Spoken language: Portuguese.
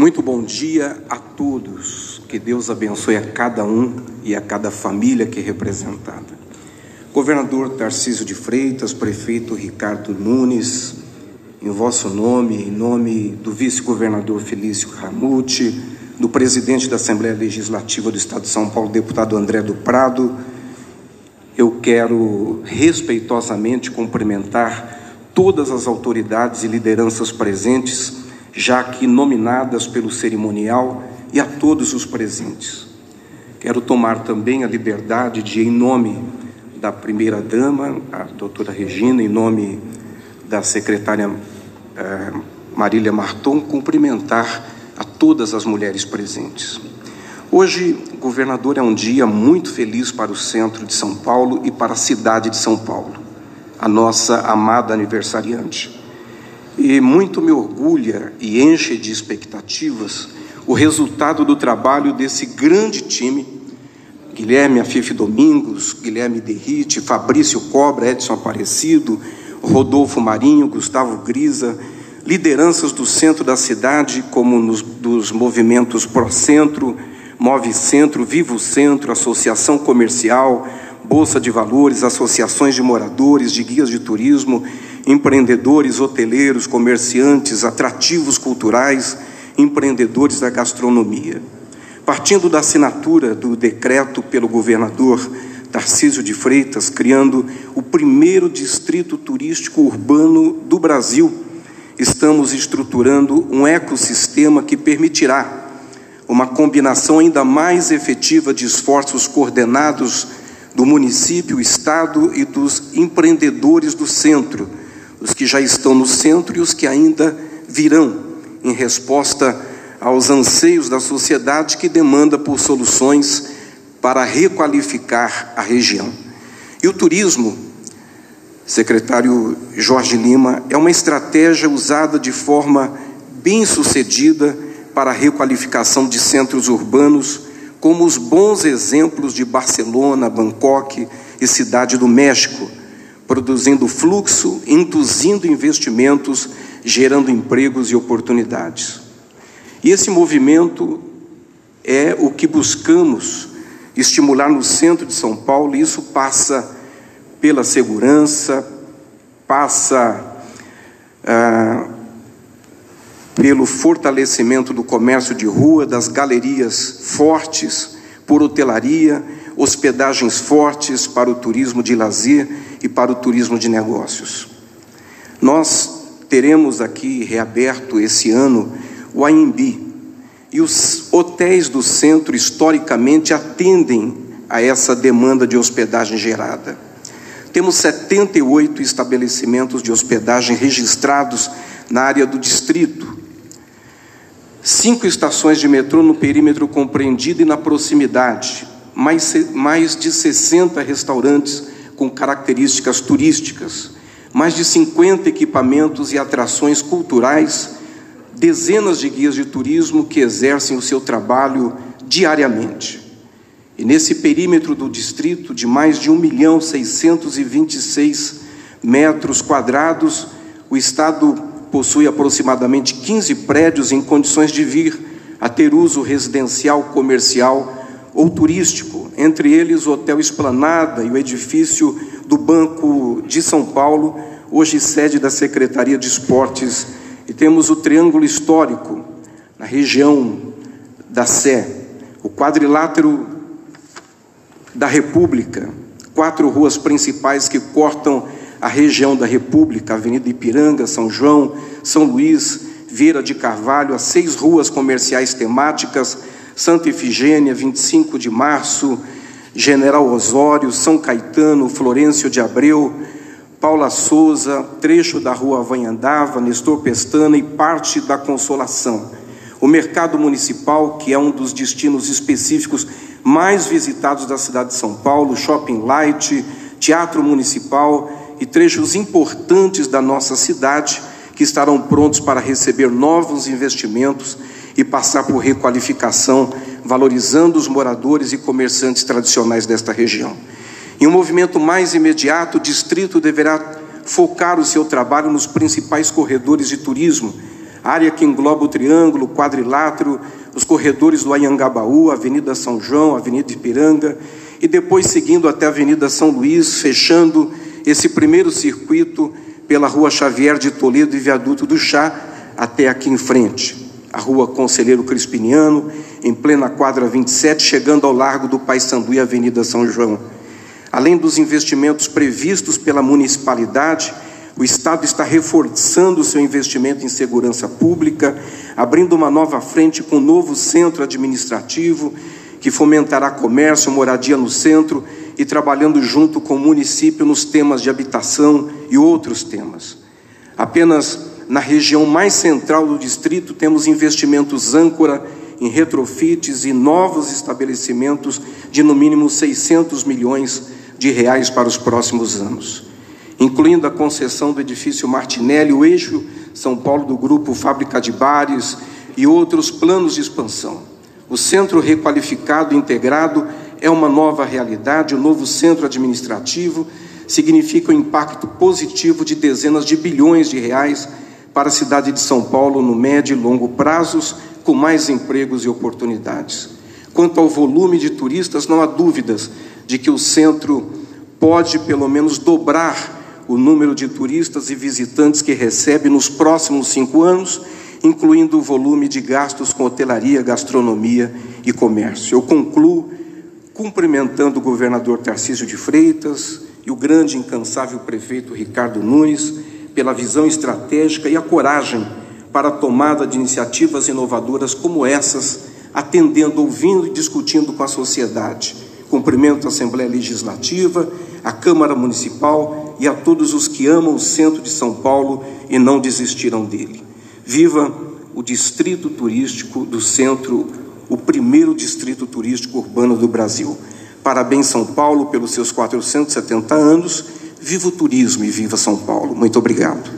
Muito bom dia a todos. Que Deus abençoe a cada um e a cada família que é representada. Governador Tarcísio de Freitas, prefeito Ricardo Nunes, em vosso nome, em nome do vice-governador Felício Ramute, do presidente da Assembleia Legislativa do Estado de São Paulo, deputado André do Prado, eu quero respeitosamente cumprimentar todas as autoridades e lideranças presentes, já aqui nominadas pelo cerimonial, e a todos os presentes. Quero tomar também a liberdade de, em nome da primeira-dama, a doutora Regina, em nome da secretária eh, Marília Marton, cumprimentar a todas as mulheres presentes. Hoje, governador, é um dia muito feliz para o centro de São Paulo e para a cidade de São Paulo, a nossa amada aniversariante. E muito me orgulha e enche de expectativas o resultado do trabalho desse grande time. Guilherme Afife Domingos, Guilherme Derrite, Fabrício Cobra, Edson Aparecido, Rodolfo Marinho, Gustavo Grisa, lideranças do centro da cidade, como nos, dos movimentos Pro Centro, Move Centro, Vivo Centro, Associação Comercial, Bolsa de Valores, associações de moradores, de guias de turismo, empreendedores, hoteleiros, comerciantes, atrativos culturais, empreendedores da gastronomia. Partindo da assinatura do decreto pelo governador Tarcísio de Freitas, criando o primeiro distrito turístico urbano do Brasil, estamos estruturando um ecossistema que permitirá uma combinação ainda mais efetiva de esforços coordenados do município, estado e dos empreendedores do centro, os que já estão no centro e os que ainda virão, em resposta aos anseios da sociedade que demanda por soluções para requalificar a região. E o turismo, secretário Jorge Lima, é uma estratégia usada de forma bem sucedida para a requalificação de centros urbanos, como os bons exemplos de Barcelona, Bangkok e Cidade do México, produzindo fluxo, induzindo investimentos, gerando empregos e oportunidades. E esse movimento é o que buscamos estimular no centro de São Paulo, e isso passa pela segurança, passa ah, pelo fortalecimento do comércio de rua, das galerias fortes, por hotelaria, hospedagens fortes para o turismo de lazer e para o turismo de negócios. Nós teremos aqui reaberto esse ano o AMB e os hotéis do centro historicamente atendem a essa demanda de hospedagem gerada. Temos 78 estabelecimentos de hospedagem registrados na área do distrito, cinco estações de metrô no perímetro compreendido e na proximidade, mais, mais de 60 restaurantes com características turísticas, mais de 50 equipamentos e atrações culturais, dezenas de guias de turismo que exercem o seu trabalho diariamente. E nesse perímetro do distrito, de mais de 1 milhão 626 metros quadrados, o Estado possui aproximadamente 15 prédios em condições de vir a ter uso residencial, comercial ou turístico, entre eles o Hotel Esplanada e o edifício do Banco de São Paulo, hoje sede da Secretaria de Esportes, e temos o Triângulo Histórico, na região da Sé, o quadrilátero da República, quatro ruas principais que cortam a região da República, Avenida Ipiranga, São João, São Luís, Vieira de Carvalho, as seis ruas comerciais temáticas, Santa Efigênia, 25 de março, General Osório, São Caetano, Florencio de Abreu, Paula Souza, trecho da rua Vanhandava, Nestor Pestana e parte da Consolação. O mercado municipal, que é um dos destinos específicos mais visitados da cidade de São Paulo, Shopping Light, Teatro Municipal e trechos importantes da nossa cidade que estarão prontos para receber novos investimentos e passar por requalificação, valorizando os moradores e comerciantes tradicionais desta região. Em um movimento mais imediato, o distrito deverá focar o seu trabalho nos principais corredores de turismo, área que engloba o Triângulo, o Quadrilátero, os corredores do Anhangabaú, Avenida São João, Avenida Ipiranga, e depois seguindo até a Avenida São Luís, fechando esse primeiro circuito pela Rua Xavier de Toledo e Viaduto do Chá, até aqui em frente. A Rua Conselheiro Crispiniano, em plena quadra 27, chegando ao Largo do Paissandu e Avenida São João. Além dos investimentos previstos pela municipalidade, o Estado está reforçando o seu investimento em segurança pública, abrindo uma nova frente com um novo centro administrativo que fomentará comércio, moradia no centro e trabalhando junto com o município nos temas de habitação e outros temas. Apenas na região mais central do distrito temos investimentos âncora em retrofits e novos estabelecimentos de no mínimo 600 milhões de reais para os próximos anos, incluindo a concessão do edifício Martinelli, o eixo São Paulo do grupo Fábrica de Bares e outros planos de expansão. O centro requalificado integrado é uma nova realidade, o um novo centro administrativo significa um impacto positivo de dezenas de bilhões de reais para a cidade de São Paulo no médio e longo prazos, com mais empregos e oportunidades. Quanto ao volume de turistas, não há dúvidas de que o centro pode pelo menos dobrar o número de turistas e visitantes que recebe nos próximos cinco anos, incluindo o volume de gastos com hotelaria, gastronomia e comércio. Eu concluo cumprimentando o governador Tarcísio de Freitas e o grande incansável prefeito Ricardo Nunes pela visão estratégica e a coragem para a tomada de iniciativas inovadoras como essas, atendendo, ouvindo e discutindo com a sociedade Cumprimento a Assembleia Legislativa, a Câmara Municipal e a todos os que amam o centro de São Paulo e não desistiram dele. Viva o Distrito Turístico do Centro, o primeiro distrito turístico urbano do Brasil. Parabéns, São Paulo, pelos seus 470 anos. Viva o turismo e viva São Paulo. Muito obrigado.